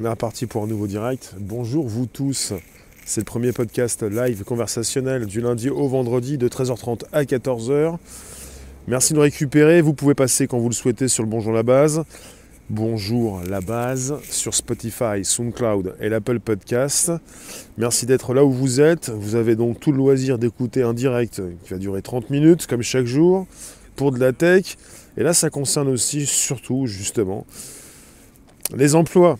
On est reparti pour un nouveau direct. Bonjour vous tous. C'est le premier podcast live conversationnel du lundi au vendredi de 13h30 à 14h. Merci de nous récupérer. Vous pouvez passer quand vous le souhaitez sur le Bonjour la base. Bonjour la base sur Spotify, SoundCloud et l'Apple Podcast. Merci d'être là où vous êtes. Vous avez donc tout le loisir d'écouter un direct qui va durer 30 minutes comme chaque jour pour de la tech. Et là ça concerne aussi surtout justement les emplois,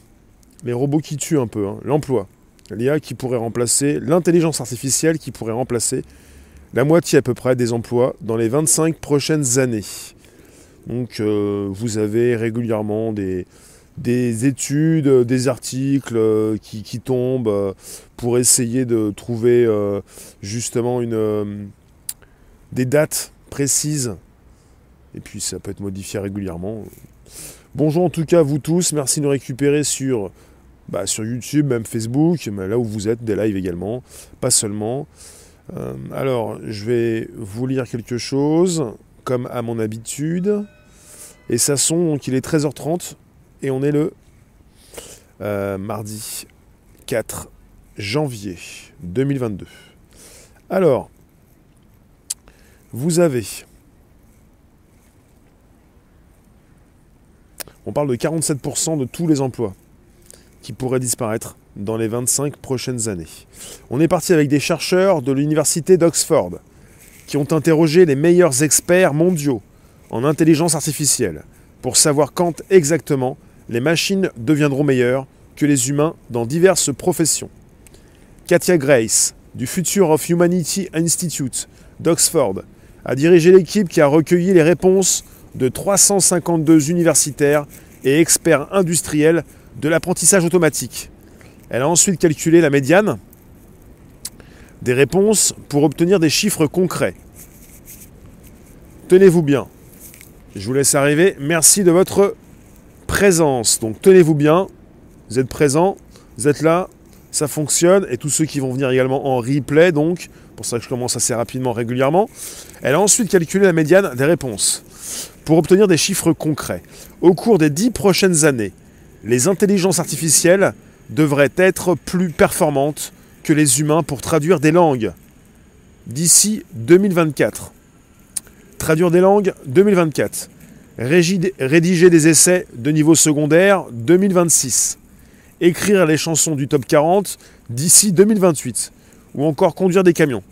les robots qui tuent un peu, hein. l'emploi. L'IA qui pourrait remplacer, l'intelligence artificielle qui pourrait remplacer la moitié à peu près des emplois dans les 25 prochaines années. Donc euh, vous avez régulièrement des, des études, des articles euh, qui, tombent euh, pour essayer de trouver justement une, des dates précises. Et puis ça peut être modifié régulièrement. Bonjour en tout cas vous tous, merci de nous récupérer sur, bah, sur YouTube, même Facebook, là où vous êtes, des lives également, pas seulement. Euh, alors, je vais vous lire quelque chose, comme à mon habitude. Et ça sont, donc il est 13h30, et on est le euh, mardi 4 janvier 2022. Alors, vous avez On parle de 47% de tous les emplois qui pourraient disparaître dans les 25 prochaines années. On est parti avec des chercheurs de l'université d'Oxford qui ont interrogé les meilleurs experts mondiaux en intelligence artificielle pour savoir quand exactement les machines deviendront meilleures que les humains dans diverses professions. Katia Grace, du Future of Humanity Institute d'Oxford, a dirigé l'équipe qui a recueilli les réponses de 352 universitaires et experts industriels de l'apprentissage automatique. Elle a ensuite calculé la médiane des réponses pour obtenir des chiffres concrets. Tenez-vous bien. Je vous laisse arriver. Merci de votre présence. Donc tenez-vous bien. Vous êtes présents. Vous êtes là. Ça fonctionne. Et tous ceux qui vont venir également en replay, donc, pour ça que je commence assez rapidement, régulièrement. Elle a ensuite calculé la médiane des réponses pour obtenir des chiffres concrets. Au cours des dix prochaines années, les intelligences artificielles devraient être plus performantes que les humains pour traduire des langues. D'ici 2024. Traduire des langues 2024. Rédiger des essais de niveau secondaire 2026. Écrire les chansons du top 40 d'ici 2028. Ou encore conduire des camions.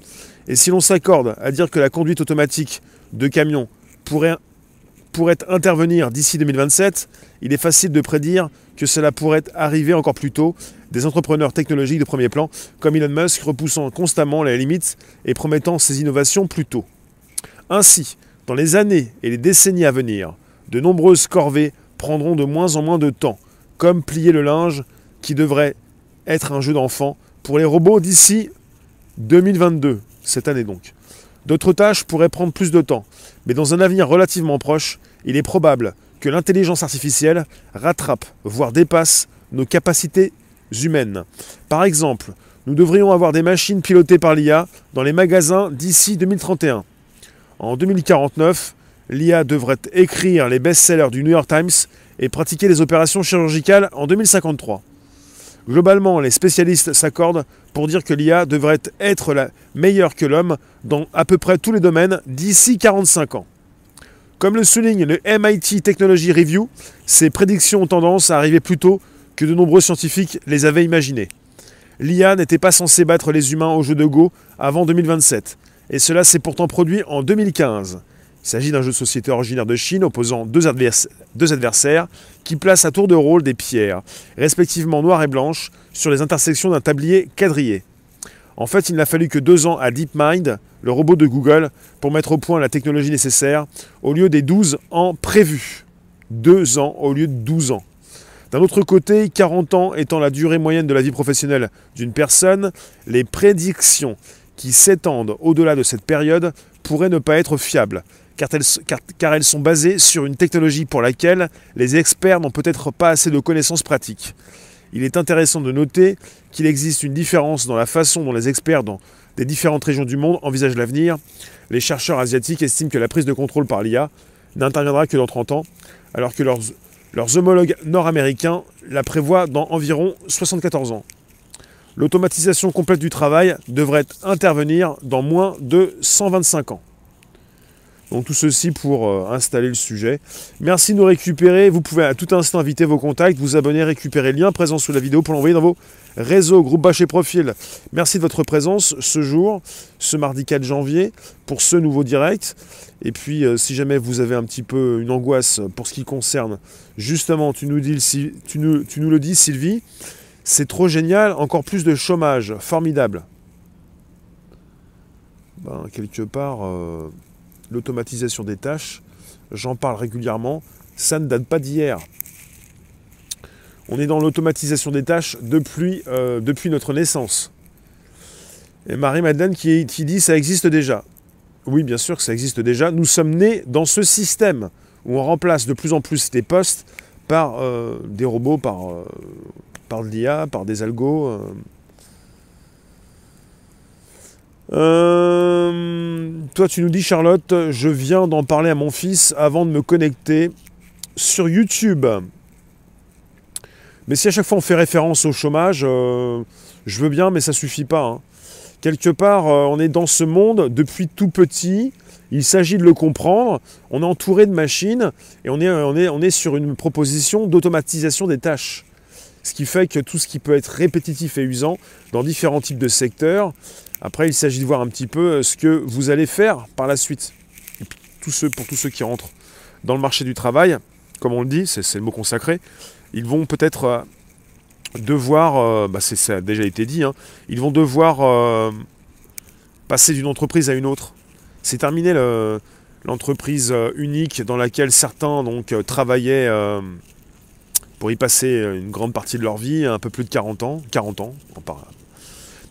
Et si l'on s'accorde à dire que la conduite automatique de camions pourrait pourrait intervenir d'ici 2027, il est facile de prédire que cela pourrait arriver encore plus tôt. Des entrepreneurs technologiques de premier plan, comme Elon Musk, repoussant constamment les limites et promettant ces innovations plus tôt. Ainsi, dans les années et les décennies à venir, de nombreuses corvées prendront de moins en moins de temps, comme plier le linge, qui devrait être un jeu d'enfant pour les robots d'ici 2022, cette année donc. D'autres tâches pourraient prendre plus de temps, mais dans un avenir relativement proche, il est probable que l'intelligence artificielle rattrape, voire dépasse, nos capacités humaines. Par exemple, nous devrions avoir des machines pilotées par l'IA dans les magasins d'ici 2031. En 2049, l'IA devrait écrire les best-sellers du New York Times et pratiquer les opérations chirurgicales en 2053. Globalement, les spécialistes s'accordent pour dire que l'IA devrait être la meilleure que l'homme dans à peu près tous les domaines d'ici 45 ans. Comme le souligne le MIT Technology Review, ces prédictions ont tendance à arriver plus tôt que de nombreux scientifiques les avaient imaginées. L'IA n'était pas censée battre les humains au jeu de Go avant 2027, et cela s'est pourtant produit en 2015. Il s'agit d'un jeu de société originaire de Chine opposant deux, adversaires qui placent à tour de rôle des pierres, respectivement noires et blanches, sur les intersections d'un tablier quadrillé. En fait, il n'a fallu que deux ans à DeepMind, le robot de Google, pour mettre au point la technologie nécessaire, au lieu des 12 ans prévus. Deux ans au lieu de 12 ans. D'un autre côté, 40 ans étant la durée moyenne de la vie professionnelle d'une personne, les prédictions qui s'étendent au-delà de cette période pourraient ne pas être fiables, car elles, sont basées sur une technologie pour laquelle les experts n'ont peut-être pas assez de connaissances pratiques. Il est intéressant de noter qu'il existe une différence dans la façon dont les experts dans des différentes régions du monde envisagent l'avenir. Les chercheurs asiatiques estiment que la prise de contrôle par l'IA n'interviendra que dans 30 ans, alors que leurs, Leurs homologues nord-américains la prévoient dans environ 74 ans. L'automatisation complète du travail devrait intervenir dans moins de 125 ans. Donc tout ceci pour euh, installer le sujet. Merci de nous récupérer. Vous pouvez à tout instant inviter vos contacts, vous abonner, récupérer le lien présent sous la vidéo pour l'envoyer dans vos réseaux, groupe bâche et profil. Merci de votre présence ce jour, ce mardi 4 janvier, pour ce nouveau direct. Et puis euh, si jamais vous avez un petit peu une angoisse pour ce qui concerne, justement, tu nous, le dis Sylvie, c'est trop génial, encore plus de chômage, formidable. Ben, quelque part... Euh, l'automatisation des tâches, j'en parle régulièrement, ça ne date pas d'hier. On est dans l'automatisation des tâches depuis, euh, notre naissance. Et Marie-Madeleine qui, dit ça existe déjà. Oui, bien sûr que ça existe déjà. Nous sommes nés dans ce système où on remplace de plus en plus des postes par euh, des robots, par, euh, l'IA, par des algos. Euh, toi, tu nous dis, Charlotte, je viens d'en parler à mon fils avant de me connecter sur YouTube. Mais si à chaque fois on fait référence au chômage, euh, je veux bien, mais ça suffit pas. Hein. Quelque part, euh, on est dans ce monde depuis tout petit. Il s'agit de le comprendre. On est entouré de machines et on est sur une proposition d'automatisation des tâches. Ce qui fait que tout ce qui peut être répétitif et usant dans différents types de secteurs, après, il s'agit de voir un petit peu euh, ce que vous allez faire par la suite. pour tous ceux qui rentrent dans le marché du travail, comme on le dit, c'est le mot consacré, ils vont peut-être euh, devoir, euh, bah ça a déjà été dit, hein, ils vont devoir passer d'une entreprise à une autre. C'est terminé l'entreprise unique dans laquelle certains donc, travaillaient pour y passer une grande partie de leur vie, un peu plus de 40 ans, 40 ans,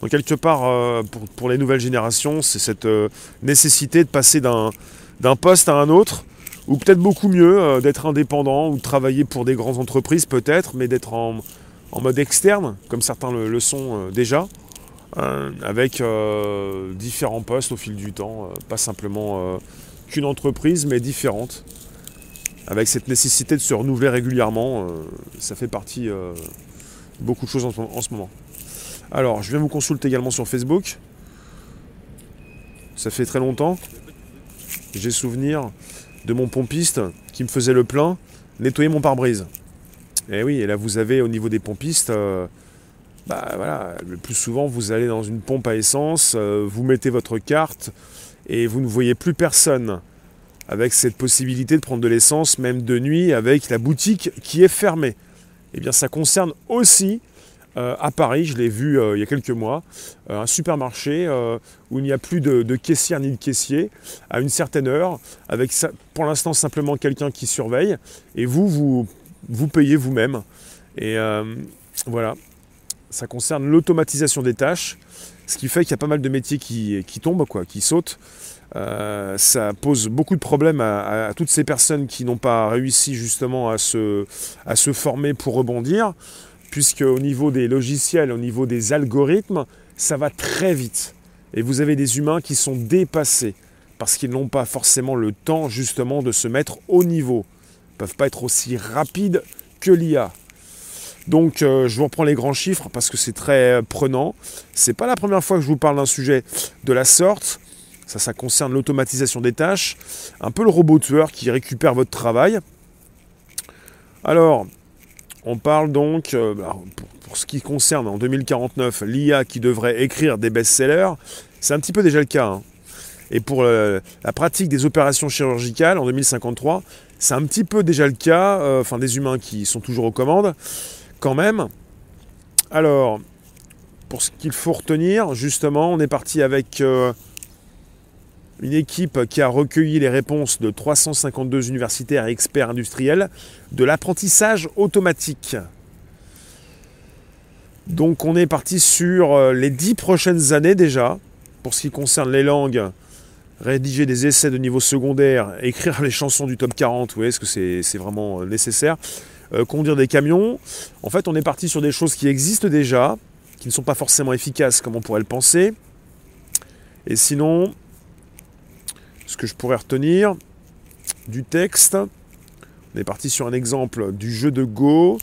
donc quelque part, euh, pour, les nouvelles générations, c'est cette euh, nécessité de passer d'un poste à un autre, ou peut-être beaucoup mieux, euh, d'être indépendant, ou de travailler pour des grandes entreprises peut-être, mais d'être en, mode externe, comme certains le, sont déjà, avec différents postes au fil du temps, pas simplement qu'une entreprise, mais différente. Avec cette nécessité de se renouveler régulièrement, ça fait partie de beaucoup de choses en ce moment. Alors, je viens vous consulter également sur Facebook. Ça fait très longtemps. J'ai souvenir de mon pompiste qui me faisait le plein, nettoyer mon pare-brise. Et eh oui, et là vous avez au niveau des pompistes, euh, bah voilà, le plus souvent vous allez dans une pompe à essence, euh, vous mettez votre carte et vous ne voyez plus personne. Avec cette possibilité de prendre de l'essence, même de nuit, avec la boutique qui est fermée. Eh bien, ça concerne aussi euh, à Paris, je l'ai vu euh, il y a quelques mois, euh, un supermarché où il n'y a plus de, caissière ni de caissier à une certaine heure, avec pour l'instant simplement quelqu'un qui surveille, et vous, vous, vous payez vous-même. Et voilà, ça concerne l'automatisation des tâches, ce qui fait qu'il y a pas mal de métiers qui, tombent, quoi, qui sautent. ça pose beaucoup de problèmes à, toutes ces personnes qui n'ont pas réussi justement à se, à se former pour rebondir puisque au niveau des logiciels, au niveau des algorithmes, ça va très vite. Et vous avez des humains qui sont dépassés parce qu'ils n'ont pas forcément le temps justement de se mettre au niveau. Ils ne peuvent pas être aussi rapides que l'IA. Donc euh, je vous reprends les grands chiffres parce que c'est très prenant. C'est pas la première fois que je vous parle d'un sujet de la sorte. Ça, ça concerne l'automatisation des tâches, un peu le robot tueur qui récupère votre travail. Alors, on parle donc, euh, bah, pour, ce qui concerne en 2049 l'IA qui devrait écrire des best-sellers, c'est un petit peu déjà le cas. Hein. Et pour euh, la pratique des opérations chirurgicales en 2053, c'est un petit peu déjà le cas, euh, enfin des humains qui sont toujours aux commandes, quand même. Alors, pour ce qu'il faut retenir, justement, on est parti avec une équipe qui a recueilli les réponses de 352 universitaires et experts industriels de l'apprentissage automatique. Donc on est parti sur euh, les dix prochaines années déjà, pour ce qui concerne les langues, rédiger des essais de niveau secondaire, écrire les chansons du top 40, vous est-ce que c'est vraiment euh, nécessaire euh, Conduire des camions. En fait, on est parti sur des choses qui existent déjà, qui ne sont pas forcément efficaces comme on pourrait le penser. Et sinon, ce que je pourrais retenir du texte, On est parti sur un exemple du jeu de Go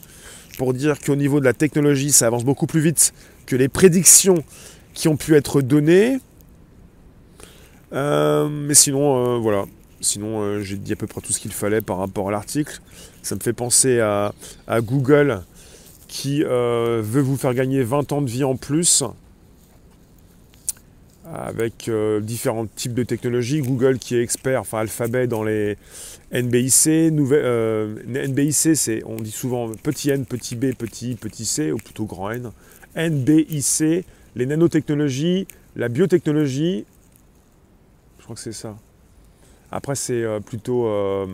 pour dire qu'au niveau de la technologie, ça avance beaucoup plus vite que les prédictions qui ont pu être données. Euh, mais sinon, euh, voilà. Sinon, euh, j'ai dit à peu près tout ce qu'il fallait par rapport à l'article. Ça me fait penser à, à Google qui veut vous faire gagner 20 ans de vie en plus avec différents types de technologies. Google qui est expert, enfin Alphabet dans les NBIC. NBIC, c'est, on dit souvent petit n, petit b, petit petit c, ou plutôt grand N. NBIC, les nanotechnologies, la biotechnologie. Je crois que c'est ça. Après, c'est euh, plutôt euh,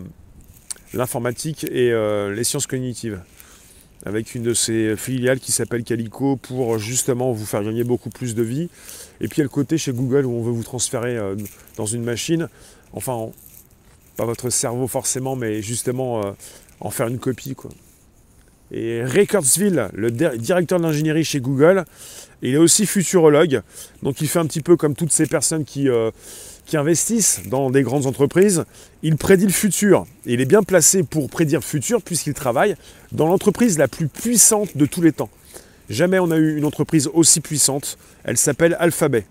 l'informatique et euh, les sciences cognitives. Avec une de ces filiales qui s'appelle Calico pour justement vous faire gagner beaucoup plus de vie. Et puis il le côté chez Google où on veut vous transférer dans une machine. Enfin, pas votre cerveau forcément, mais justement en faire une copie. Quoi. Et Ray Kurzweil, le directeur d'ingénierie chez Google, il est aussi futurologue. Donc il fait un petit peu comme toutes ces personnes qui, euh, qui investissent dans des grandes entreprises. Il prédit le futur. Et il est bien placé pour prédire le futur puisqu'il travaille dans l'entreprise la plus puissante de tous les temps. Jamais on a eu une entreprise aussi puissante. Elle s'appelle Alphabet.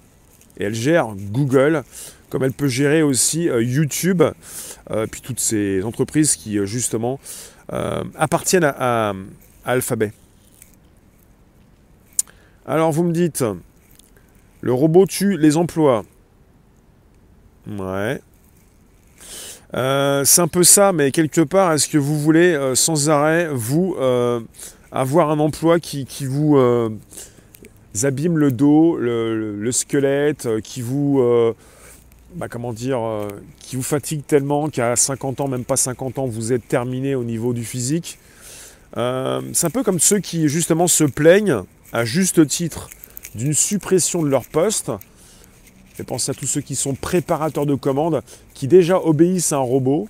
Et elle gère Google, comme elle peut gérer aussi euh, YouTube, euh, puis toutes ces entreprises qui justement euh, appartiennent à, Alphabet. Alors vous me dites, le robot tue les emplois. Ouais. C'est un peu ça, mais quelque part, est-ce que vous voulez sans arrêt, vous, avoir un emploi qui, vous abîme le dos, le squelette, qui vous bah, comment dire, euh, qui vous fatigue tellement qu'à 50 ans, même pas 50 ans, vous êtes terminé au niveau du physique. Euh, c'est un peu comme ceux qui justement se plaignent à juste titre d'une suppression de leur poste. Et pensez à tous ceux qui sont préparateurs de commandes, qui déjà obéissent à un robot,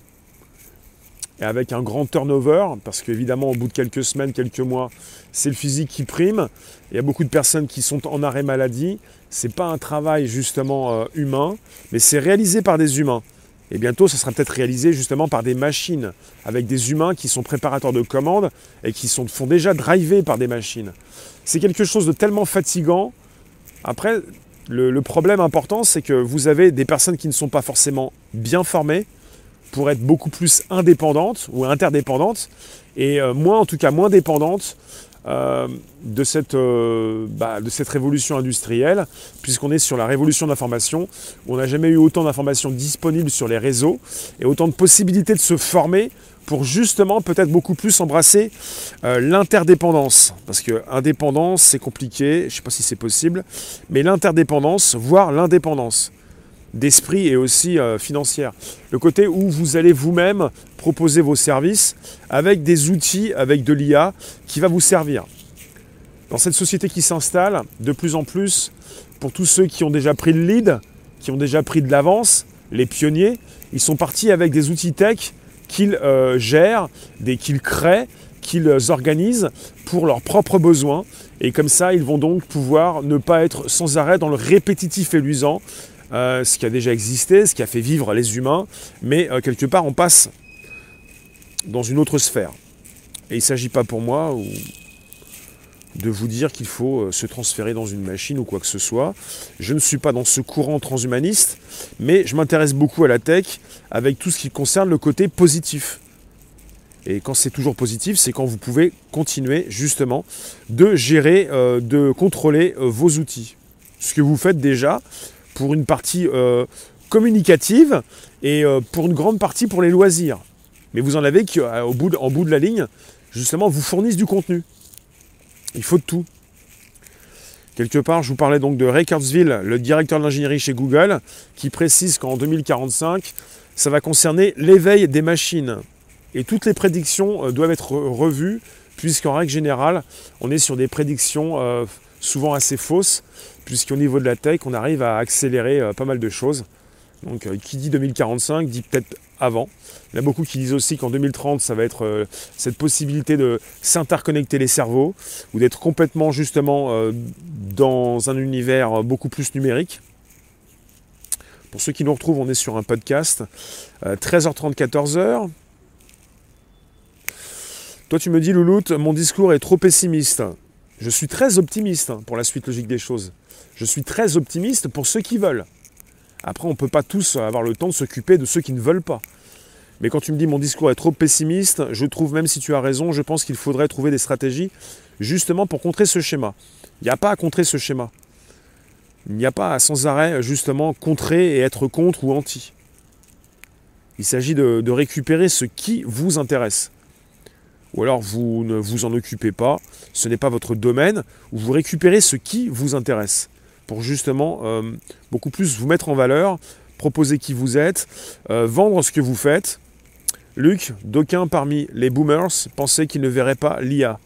et avec un grand turnover, parce qu'évidemment, au bout de quelques semaines, quelques mois, c'est le physique qui prime. Il y a beaucoup de personnes qui sont en arrêt maladie. Ce n'est pas un travail justement euh, humain, mais c'est réalisé par des humains. Et bientôt, ça sera peut-être réalisé justement par des machines, avec des humains qui sont préparateurs de commandes et qui sont, font déjà driver par des machines. C'est quelque chose de tellement fatigant. Après, le problème important, c'est que vous avez des personnes qui ne sont pas forcément bien formées, pour être beaucoup plus indépendante ou interdépendante et euh, moins en tout cas moins dépendante euh, de, cette, euh, bah, de cette révolution industrielle, puisqu'on est sur la révolution d'information, où on n'a jamais eu autant d'informations disponibles sur les réseaux et autant de possibilités de se former pour justement peut-être beaucoup plus embrasser l'interdépendance. Parce que indépendance, c'est compliqué, je ne sais pas si c'est possible, mais l'interdépendance, voire l'indépendance d'esprit et aussi euh, financière. Le côté où vous allez vous-même proposer vos services avec des outils, avec de l'IA qui va vous servir. Dans cette société qui s'installe, de plus en plus, pour tous ceux qui ont déjà pris le lead, qui ont déjà pris de l'avance, les pionniers, ils sont partis avec des outils tech qu'ils euh, gèrent, qu'ils créent, qu'ils organisent pour leurs propres besoins. Et comme ça, ils vont donc pouvoir ne pas être sans arrêt dans le répétitif et euh, ce qui a déjà existé, ce qui a fait vivre les humains, mais euh, quelque part on passe dans une autre sphère. Et il ne s'agit pas pour moi de vous dire qu'il faut euh, se transférer dans une machine ou quoi que ce soit. Je ne suis pas dans ce courant transhumaniste, mais je m'intéresse beaucoup à la tech avec tout ce qui concerne le côté positif. Et quand c'est toujours positif, c'est quand vous pouvez continuer justement de gérer, de contrôler vos outils. Ce que vous faites déjà, pour une partie euh, communicative et euh, pour une grande partie pour les loisirs. Mais vous en avez qui, euh, au bout de, en bout de la ligne, justement, vous fournissent du contenu. Il faut de tout. Quelque part, je vous parlais donc de Ray Kurzweil, le directeur de l'ingénierie chez Google, qui précise qu'en 2045, ça va concerner l'éveil des machines. Et toutes les prédictions doivent être revues, puisqu'en règle générale, on est sur des prédictions souvent assez fausses, puisqu'au niveau de la tech, on arrive à accélérer euh, pas mal de choses. Donc euh, qui dit 2045 dit peut-être avant. Il y a beaucoup qui disent aussi qu'en 2030, ça va être euh, cette possibilité de s'interconnecter les cerveaux ou d'être complètement justement dans un univers beaucoup plus numérique. Pour ceux qui nous retrouvent, on est sur un podcast 13h30, 14h. Toi, tu me dis, Louloute, mon discours est trop pessimiste. Je suis très optimiste hein, pour la suite logique des choses. Je suis très optimiste pour ceux qui veulent. Après, on ne peut pas tous avoir le temps de s'occuper de ceux qui ne veulent pas. Mais quand tu me dis mon discours est trop pessimiste, je trouve, même si tu as raison, je pense qu'il faudrait trouver des stratégies justement pour contrer ce schéma. Il n'y a pas à contrer ce schéma. Il n'y a pas à sans arrêt justement contrer et être contre ou anti. Il s'agit de, de récupérer ce qui vous intéresse ou alors vous ne vous en occupez pas, ce n'est pas votre domaine, ou vous récupérez ce qui vous intéresse, pour justement euh, beaucoup plus vous mettre en valeur, proposer qui vous êtes, euh, vendre ce que vous faites. Luc, d'aucuns parmi les boomers pensaient qu'ils ne verraient pas l'IA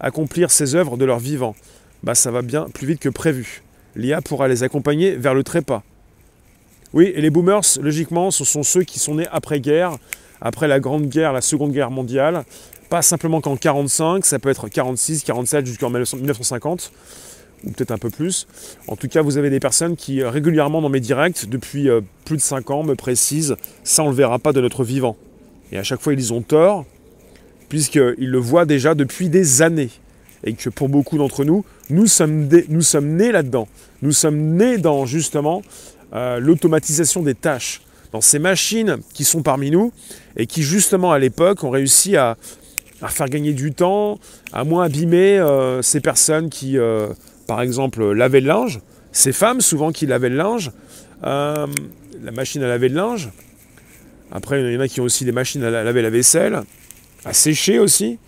accomplir ses œuvres de leur vivant. Bah ça va bien plus vite que prévu. L'IA pourra les accompagner vers le trépas. Oui, et les boomers, logiquement, ce sont ceux qui sont nés après-guerre, après la Grande Guerre, la Seconde Guerre mondiale, pas simplement qu'en 45, ça peut être 46, 47 jusqu'en 1950, ou peut-être un peu plus. En tout cas, vous avez des personnes qui régulièrement dans mes directs, depuis euh, plus de 5 ans, me précisent ça on ne le verra pas de notre vivant. Et à chaque fois, ils ont tort, puisqu'ils le voient déjà depuis des années. Et que pour beaucoup d'entre nous, nous sommes, nous sommes nés là-dedans. Nous sommes nés dans justement euh, l'automatisation des tâches, dans ces machines qui sont parmi nous et qui justement à l'époque ont réussi à, à faire gagner du temps, à moins abîmer euh, ces personnes qui, euh, par exemple, lavaient le linge, ces femmes souvent qui lavaient le linge, euh, la machine à laver le linge. Après, il y en a qui ont aussi des machines à laver la vaisselle, à sécher aussi.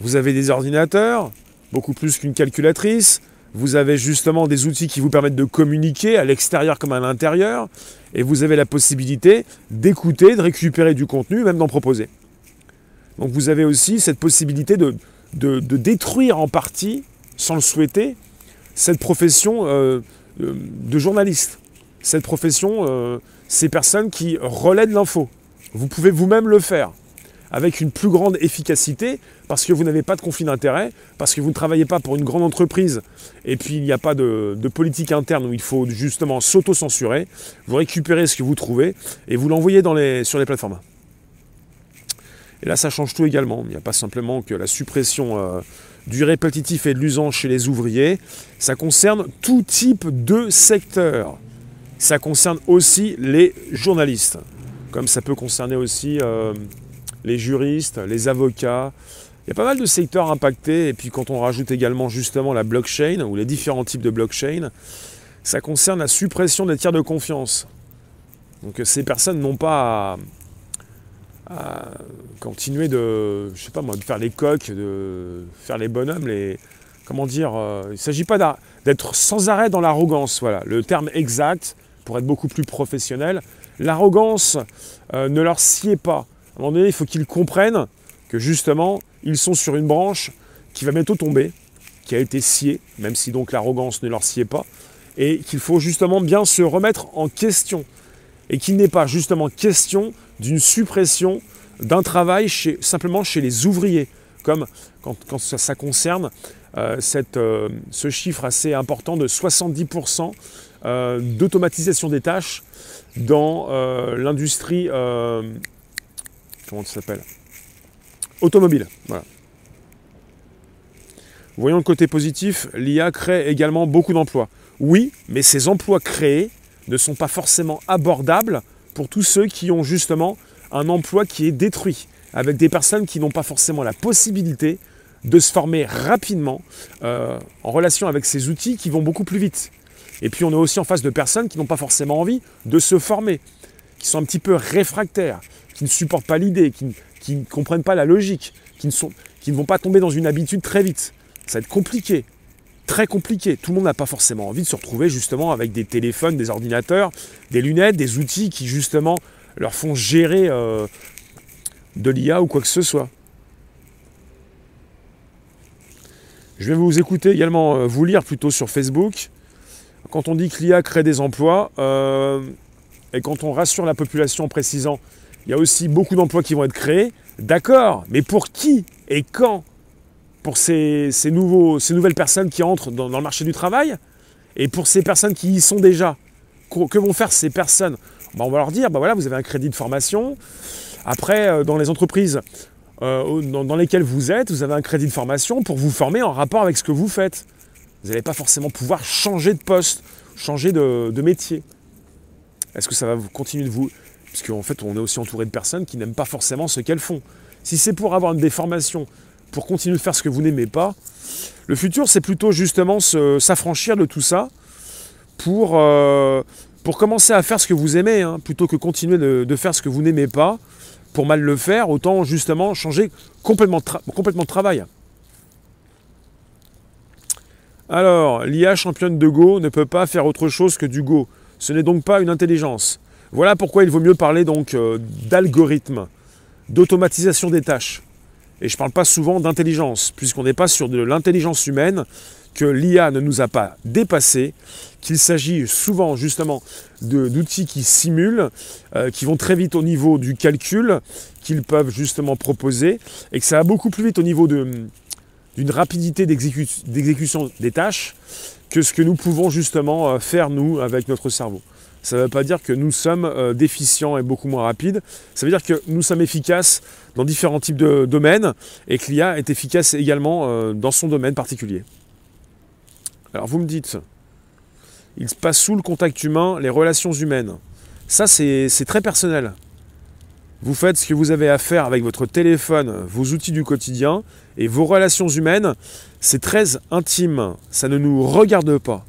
Vous avez des ordinateurs, beaucoup plus qu'une calculatrice. Vous avez justement des outils qui vous permettent de communiquer à l'extérieur comme à l'intérieur. Et vous avez la possibilité d'écouter, de récupérer du contenu, même d'en proposer. Donc vous avez aussi cette possibilité de, détruire en partie, sans le souhaiter, cette profession euh, euh, de journaliste. Cette profession, euh, ces personnes qui relaient l'info. Vous pouvez vous-même le faire avec une plus grande efficacité parce que vous n'avez pas de conflit d'intérêt, parce que vous ne travaillez pas pour une grande entreprise et puis il n'y a pas de, politique interne où il faut justement s'auto-censurer. Vous récupérez ce que vous trouvez et vous l'envoyez sur les plateformes. Et là, ça change tout également. Il n'y a pas simplement que la suppression euh, du répétitif et de l'usant chez les ouvriers. Ça concerne tout type de secteur. Ça concerne aussi les journalistes, comme ça peut concerner aussi euh, les juristes, les avocats. Il y a pas mal de secteurs impactés. Et puis quand on rajoute également justement la blockchain ou les différents types de blockchain, ça concerne la suppression des tiers de confiance. Donc ces personnes n'ont pas à continuer de, je sais pas moi, de faire les coques, de faire les bonhommes, les, comment dire, euh, il ne s'agit pas d'être sans arrêt dans l'arrogance, voilà, le terme exact pour être beaucoup plus professionnel. L'arrogance euh, ne leur sied pas. À un moment donné, il faut qu'ils comprennent que justement, ils sont sur une branche qui va bientôt tomber, qui a été sciée, même si donc l'arrogance ne leur sied pas, et qu'il faut justement bien se remettre en question, et qu'il n'est pas justement question d'une suppression d'un travail simplement chez les ouvriers, comme quand, ça, concerne euh, euh, ce chiffre assez important de 70% euh, d'automatisation des tâches dans l'industrie, comment ça s'appelle Automobile. Voyons le côté positif, l'IA crée également beaucoup d'emplois. Oui, mais ces emplois créés ne sont pas forcément abordables pour tous ceux qui ont justement un emploi qui est détruit, avec des personnes qui n'ont pas forcément la possibilité de se former rapidement euh, en relation avec ces outils qui vont beaucoup plus vite. Et puis on est aussi en face de personnes qui n'ont pas forcément envie de se former, qui sont un petit peu réfractaires, qui ne supportent pas l'idée, qui, ne comprennent pas la logique, qui ne, qui ne vont pas tomber dans une habitude très vite. Ça va être compliqué très compliqué. Tout le monde n'a pas forcément envie de se retrouver justement avec des téléphones, des ordinateurs, des lunettes, des outils qui justement leur font gérer euh, de l'IA ou quoi que ce soit. Je vais vous écouter également, euh, vous lire plutôt sur Facebook. Quand on dit que l'IA crée des emplois, euh, et quand on rassure la population en précisant, il y a aussi beaucoup d'emplois qui vont être créés, d'accord, mais pour qui et quand pour ces, nouveaux, ces nouvelles personnes qui entrent dans, le marché du travail et pour ces personnes qui y sont déjà. Que vont faire ces personnes? Ben, On va leur dire, ben voilà, vous avez un crédit de formation. Après, euh, dans les entreprises, euh, dans, lesquels vous êtes, vous avez un crédit de formation pour vous former en rapport avec ce que vous faites. Vous n'allez pas forcément pouvoir changer de poste, changer de, de métier. Est-ce que ça va continuer de vous... Parce qu'en fait, on est aussi entouré de personnes qui n'aiment pas forcément ce qu'elles font. Si c'est pour avoir des formations, pour continuer de faire ce que vous n'aimez pas, le futur, c'est plutôt justement s'affranchir de tout ça pour, euh, pour commencer à faire ce que vous aimez, hein, plutôt que continuer de, faire ce que vous n'aimez pas. Pour mal le faire, autant justement changer complètement, complètement de travail. Alors, l'IA championne de Go ne peut pas faire autre chose que du Go. Ce n'est donc pas une intelligence. Voilà pourquoi il vaut mieux parler donc euh, d'algorithme, d'automatisation des tâches. Et je ne parle pas souvent d'intelligence, puisqu'on n'est pas sur de l'intelligence humaine, que l'IA ne nous a pas dépassé, qu'il s'agit souvent justement d'outils qui simulent, euh, qui vont très vite au niveau du calcul, qu'ils peuvent justement proposer, et que ça va beaucoup plus vite au niveau d'une rapidité d'exécution des tâches que ce que nous pouvons justement euh, faire nous avec notre cerveau. Ça ne veut pas dire que nous sommes euh, déficients et beaucoup moins rapides. Ça veut dire que nous sommes efficaces dans différents types de domaines et que l'IA est efficace également euh, dans son domaine particulier. Alors vous me dites, il se passe sous le contact humain les relations humaines. Ça, c'est très personnel. Vous faites ce que vous avez à faire avec votre téléphone, vos outils du quotidien et vos relations humaines. C'est très intime. Ça ne nous regarde pas.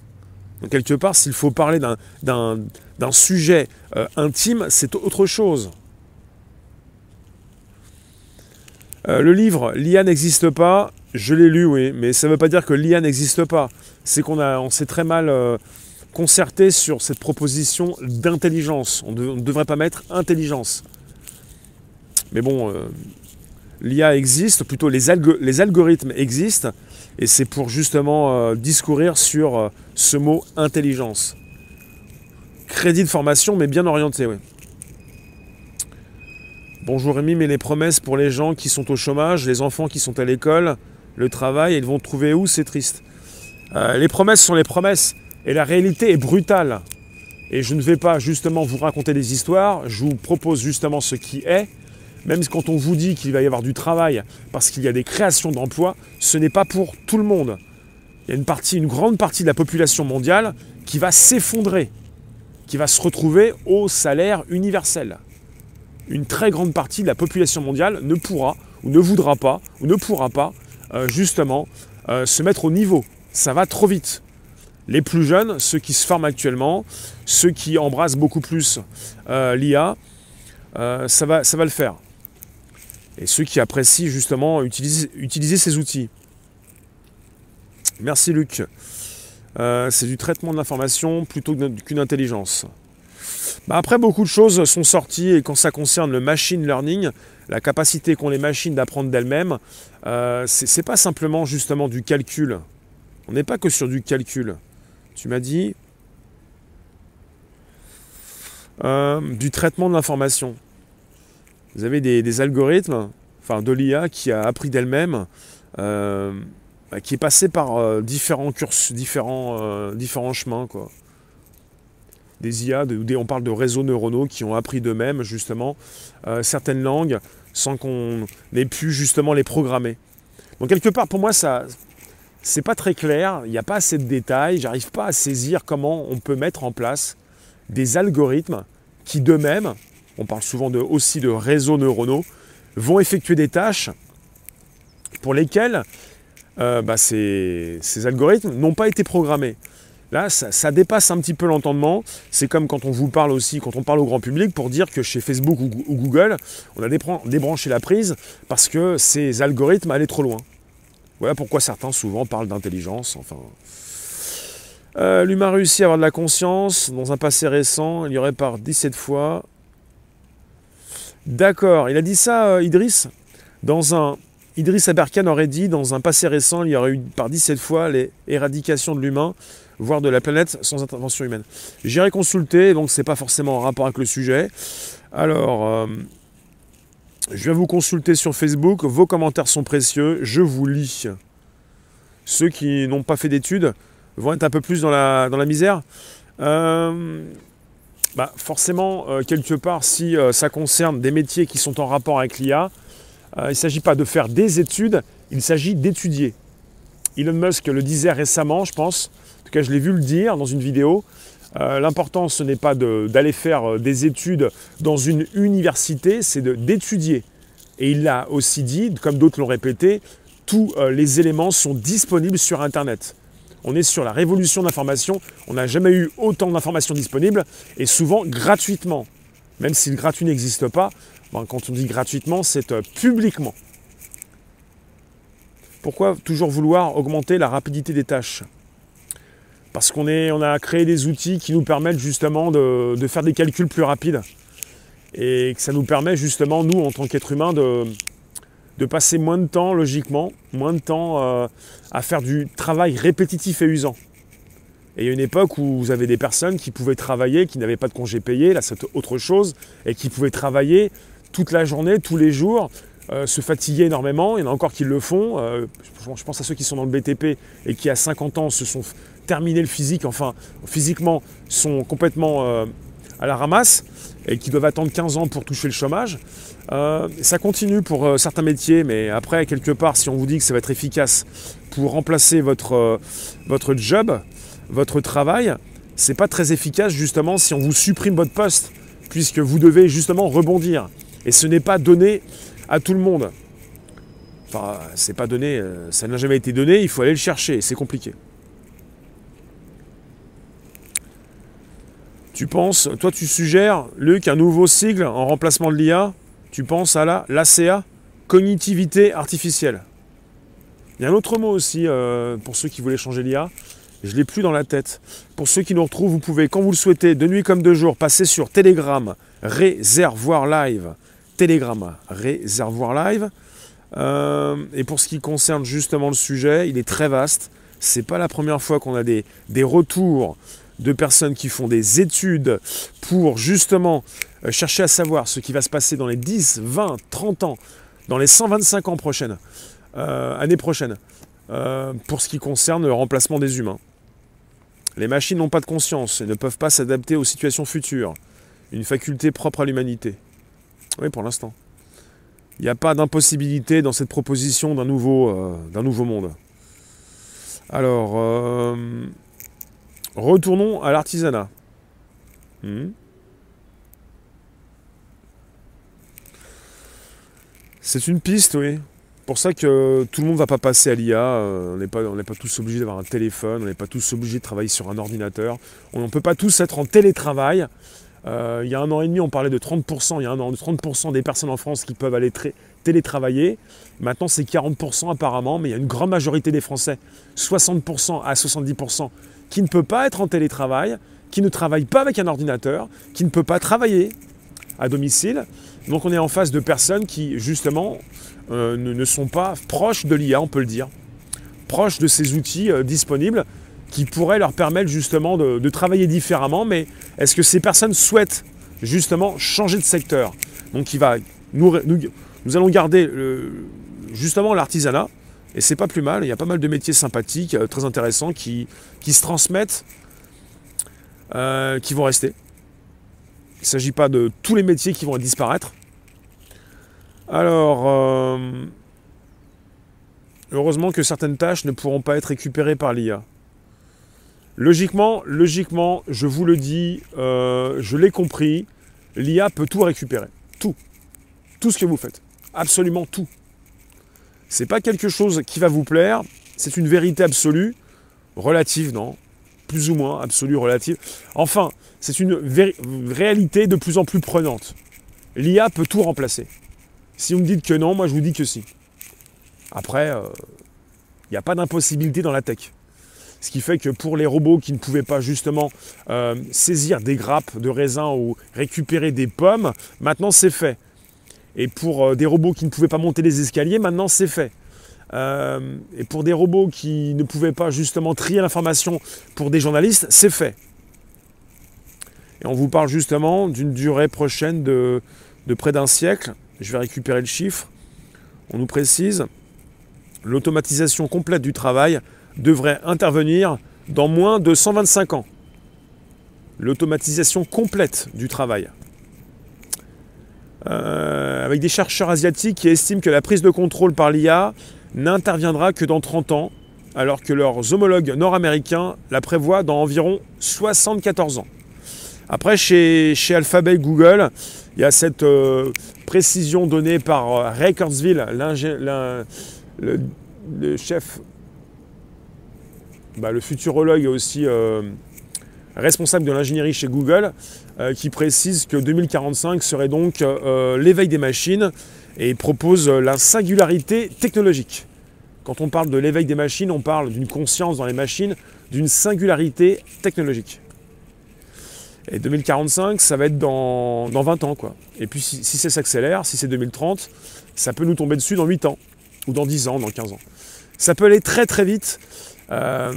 Donc quelque part, s'il faut parler d'un sujet euh, intime, c'est autre chose. Euh, le livre L'IA n'existe pas, je l'ai lu, oui, mais ça ne veut pas dire que l'IA n'existe pas. C'est qu'on on s'est très mal euh, concerté sur cette proposition d'intelligence. On, ne devrait pas mettre intelligence. Mais bon, l'IA existe, plutôt les, les algorithmes existent, et c'est pour justement euh, discourir sur euh, ce mot intelligence. Crédit de formation, mais bien orienté, oui. Bonjour Rémi, mais les promesses pour les gens qui sont au chômage, les enfants qui sont à l'école, le travail, ils vont trouver où? C'est triste. Euh, les promesses sont les promesses, et la réalité est brutale. Et je ne vais pas justement vous raconter des histoires, je vous propose justement ce qui est, même quand on vous dit qu'il va y avoir du travail parce qu'il y a des créations d'emplois, ce n'est pas pour tout le monde. Il y a une grande partie de la population mondiale qui va s'effondrer, qui va se retrouver au salaire universel. Une très grande partie de la population mondiale ne pourra ou ne voudra pas ou ne pourra pas euh, justement euh, se mettre au niveau. Ça va trop vite. Les plus jeunes, ceux qui se forment actuellement, ceux qui embrassent beaucoup plus euh, l'IA, ça va le faire et ceux qui apprécient justement utiliser, ces outils. Merci Luc. Euh, c'est du traitement de l'information plutôt qu'une intelligence. Bah, après, beaucoup de choses sont sorties et quand ça concerne le machine learning, la capacité qu'ont les machines d'apprendre d'elles-mêmes, euh, c'est pas simplement justement du calcul. On n'est pas que sur du calcul. Tu m'as dit euh, du traitement de l'information. Vous avez des, algorithmes, enfin de l'IA qui a appris d'elle-même, euh, bah, qui est passé par euh, différents euh, différents chemins. Quoi. Des IA, on parle de réseaux neuronaux qui ont appris d'eux-mêmes justement certaines langues sans qu'on ait pu justement les programmer. Donc quelque part pour moi ça c'est pas très clair, il n'y a pas assez de détails, j'arrive pas à saisir comment on peut mettre en place des algorithmes qui d'eux-mêmes on parle souvent aussi de réseaux neuronaux, vont effectuer des tâches pour lesquelles euh, bah, ces, algorithmes n'ont pas été programmés. Là, ça, dépasse un petit peu l'entendement. C'est comme quand on vous parle aussi, quand on parle au grand public, pour dire que chez Facebook ou, Google, on a débranché la prise parce que ces algorithmes allaient trop loin. Voilà pourquoi certains souvent parlent d'intelligence. Enfin, euh, l'humain réussit à avoir de la conscience. Dans un passé récent, il y aurait par 17 fois D'accord, il a dit ça, euh, Idriss? Dans un. Idriss Aberkan aurait dit dans un passé récent, il y aurait eu par 17 fois l'éradication de l'humain, voire de la planète, sans intervention humaine. J'irai consulter, donc c'est pas forcément en rapport avec le sujet. Alors, euh, je viens vous consulter sur Facebook, vos commentaires sont précieux, je vous lis. Ceux qui n'ont pas fait d'études vont être un peu plus dans la, dans la misère. Euh, bah, forcément, euh, quelque part, si euh, ça concerne des métiers qui sont en rapport avec l'IA, il ne s'agit pas de faire des études, il s'agit d'étudier. Elon Musk le disait récemment, je pense, en tout cas je l'ai vu le dire dans une vidéo, l'important ce n'est pas d'aller faire des études dans une université, c'est d'étudier. Et il l'a aussi dit, comme d'autres l'ont répété, tous les éléments sont disponibles sur Internet. On est sur la révolution de l'information. On n'a jamais eu autant d'informations disponibles et souvent gratuitement. Même si le gratuit n'existe pas, ben, quand on dit gratuitement, c'est euh, publiquement. Pourquoi toujours vouloir augmenter la rapidité des tâches? Parce qu'on on a créé des outils qui nous permettent justement de, de faire des calculs plus rapides. Et que ça nous permet justement, nous, en tant qu'êtres humains, de, de passer moins de temps, logiquement, moins de temps euh, à faire du travail répétitif et usant. Et il y a une époque où vous avez des personnes qui pouvaient travailler, qui n'avaient pas de congé payé, là c'est autre chose, et qui pouvaient travailler toute la journée, tous les jours, euh, se fatiguer énormément. Il y en a encore qui le font. Euh, je pense à ceux qui sont dans le BTP et qui à 50 ans se sont terminés le physique, enfin physiquement sont complètement à la ramasse et qui doivent attendre 15 ans pour toucher le chômage. Euh, ça continue pour euh, certains métiers, mais après, quelque part, si on vous dit que ça va être efficace pour remplacer votre, euh, votre job, votre travail, c'est pas très efficace justement si on vous supprime votre poste, puisque vous devez justement rebondir. Et ce n'est pas donné à tout le monde. Enfin, c'est pas donné, ça n'a jamais été donné, il faut aller le chercher, c'est compliqué. Tu penses, toi tu suggères, Luc, un nouveau sigle en remplacement de l'IA Tu penses à la l'ACA Cognitivité artificielle. Il y a un autre mot aussi euh, pour ceux qui voulaient changer l'IA. Je ne l'ai plus dans la tête. Pour ceux qui nous retrouvent, vous pouvez, quand vous le souhaitez, de nuit comme de jour, passer sur Telegram, Réservoir Live. Telegram, Réservoir Live. Euh, et pour ce qui concerne justement le sujet, il est très vaste. C'est pas la première fois qu'on a des, retours de personnes qui font des études pour justement chercher à savoir ce qui va se passer dans les 10, 20, 30 ans, dans les 125 ans prochaines, euh, années prochaines, euh, pour ce qui concerne le remplacement des humains. Les machines n'ont pas de conscience et ne peuvent pas s'adapter aux situations futures. Une faculté propre à l'humanité. Oui, pour l'instant. Il n'y a pas d'impossibilité dans cette proposition d'un nouveau, d'un nouveau monde. Alors, Retournons à l'artisanat. Hmm. C'est une piste, oui. Pour ça que tout le monde ne va pas passer à l'IA. Euh, on n'est pas, tous obligés d'avoir un téléphone, on n'est pas tous obligés de travailler sur un ordinateur. On ne peut pas tous être en télétravail. Euh, il y a un an et demi, on parlait de 30%. Il y a un an de 30% des personnes en France qui peuvent aller télétravailler. Maintenant, c'est 40% apparemment, mais il y a une grande majorité des Français, 60% à 70%, qui ne peut pas être en télétravail, qui ne travaille pas avec un ordinateur, qui ne peut pas travailler à domicile. Donc on est en face de personnes qui, justement, euh, ne, sont pas proches de l'IA, on peut le dire, proches de ces outils euh, disponibles qui pourraient leur permettre justement de, travailler différemment. Mais est-ce que ces personnes souhaitent justement changer de secteur? Donc va, nous, allons garder justement l'artisanat, et c'est pas plus mal, il y a pas mal de métiers sympathiques, euh, très intéressants, qui, se transmettent, qui vont rester. Il ne s'agit pas de tous les métiers qui vont disparaître. Alors, euh, heureusement que certaines tâches ne pourront pas être récupérées par l'IA. Logiquement, logiquement, je vous le dis, je l'ai compris, l'IA peut tout récupérer. Tout. Tout ce que vous faites. Absolument tout c'est pas quelque chose qui va vous plaire, c'est une vérité absolue, relative, non Plus ou moins, absolue, relative. Enfin, c'est une réalité de plus en plus prenante. L'IA peut tout remplacer. Si vous me dites que non, moi je vous dis que si. Après, il euh, n'y a pas d'impossibilité dans la tech. Ce qui fait que pour les robots qui ne pouvaient pas justement euh, saisir des grappes de raisin ou récupérer des pommes, maintenant c'est fait. Et pour euh, des robots qui ne pouvaient pas monter les escaliers, maintenant c'est fait. Et pour des robots qui ne pouvaient pas justement trier l'information pour des journalistes, c'est fait. Et on vous parle justement d'une durée prochaine de près d'un siècle. Je vais récupérer le chiffre. On nous précise, l'automatisation complète du travail devrait intervenir dans moins de 125 ans. L'automatisation complète du travail. avec des chercheurs asiatiques qui estiment que la prise de contrôle par l'IA n'interviendra que dans 30 ans, alors que leurs homologues nord-américains la prévoient dans environ 74 ans. Après, chez, chez Alphabet Google, il y a cette euh, précision donnée par euh, le, chef, bah, le futurologue et aussi euh, responsable de l'ingénierie chez Google, qui précise que 2045 serait donc l'éveil des machines et propose la singularité technologique. Quand on parle de l'éveil des machines, on parle d'une conscience dans les machines, d'une singularité technologique. Et 2045, ça va être dans, 20 ans. Quoi. Et puis si, ça s'accélère, si c'est 2030, ça peut nous tomber dessus dans 8 ans, ou dans 10 ans, dans 15 ans. Ça peut aller très très vite. Euh,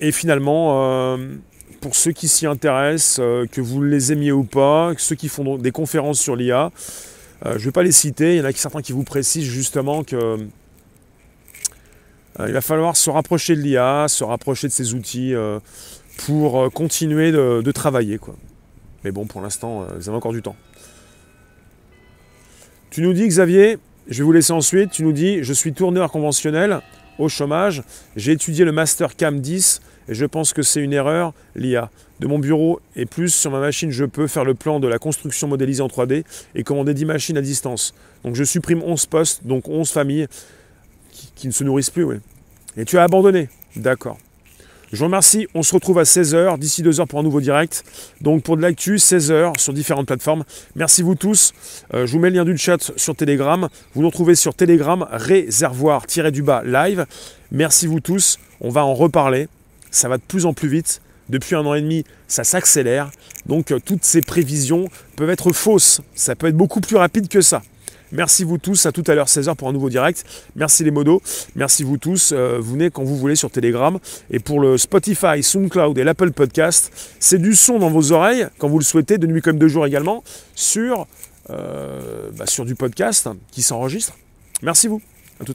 et finalement, euh, pour ceux qui s'y intéressent, euh, que vous les aimiez ou pas, ceux qui font des conférences sur l'IA, je ne vais pas les citer, il y en a certains qui vous précisent justement que il va falloir se rapprocher de l'IA, se rapprocher de ces outils pour euh, continuer de, travailler. Quoi. Mais bon, pour l'instant, euh, vous avez encore du temps. Tu nous dis, Xavier, je vais vous laisser ensuite, tu nous dis, je suis tourneur conventionnel au chômage, j'ai étudié le Master CAM 10 et je pense que c'est une erreur, l'IA. De mon bureau et plus sur ma machine, je peux faire le plan de la construction modélisée en 3D et commander 10 machines à distance. Donc je supprime 11 postes, donc 11 familles qui, ne se nourrissent plus. Et tu as abandonné D'accord. Je vous remercie. On se retrouve à 16h, d'ici 2h pour un nouveau direct. Donc pour de l'actu, 16h sur différentes plateformes. Merci vous tous. Euh, je vous mets le lien du chat sur Telegram. Vous nous retrouvez sur Telegram, réservoir-du-bas live. Merci vous tous. On va en reparler. Ça va de plus en plus vite. Depuis un an et demi, ça s'accélère. Donc euh, toutes ces prévisions peuvent être fausses. Ça peut être beaucoup plus rapide que ça. Merci vous tous, à tout à l'heure 16h pour un nouveau direct. Merci les modos, merci vous tous. Euh, vous venez quand vous voulez sur Telegram. Et pour le Spotify, SoundCloud et l'Apple Podcast, c'est du son dans vos oreilles, quand vous le souhaitez, de nuit comme de jour également, sur, euh, bah, sur du podcast qui s'enregistre. Merci vous.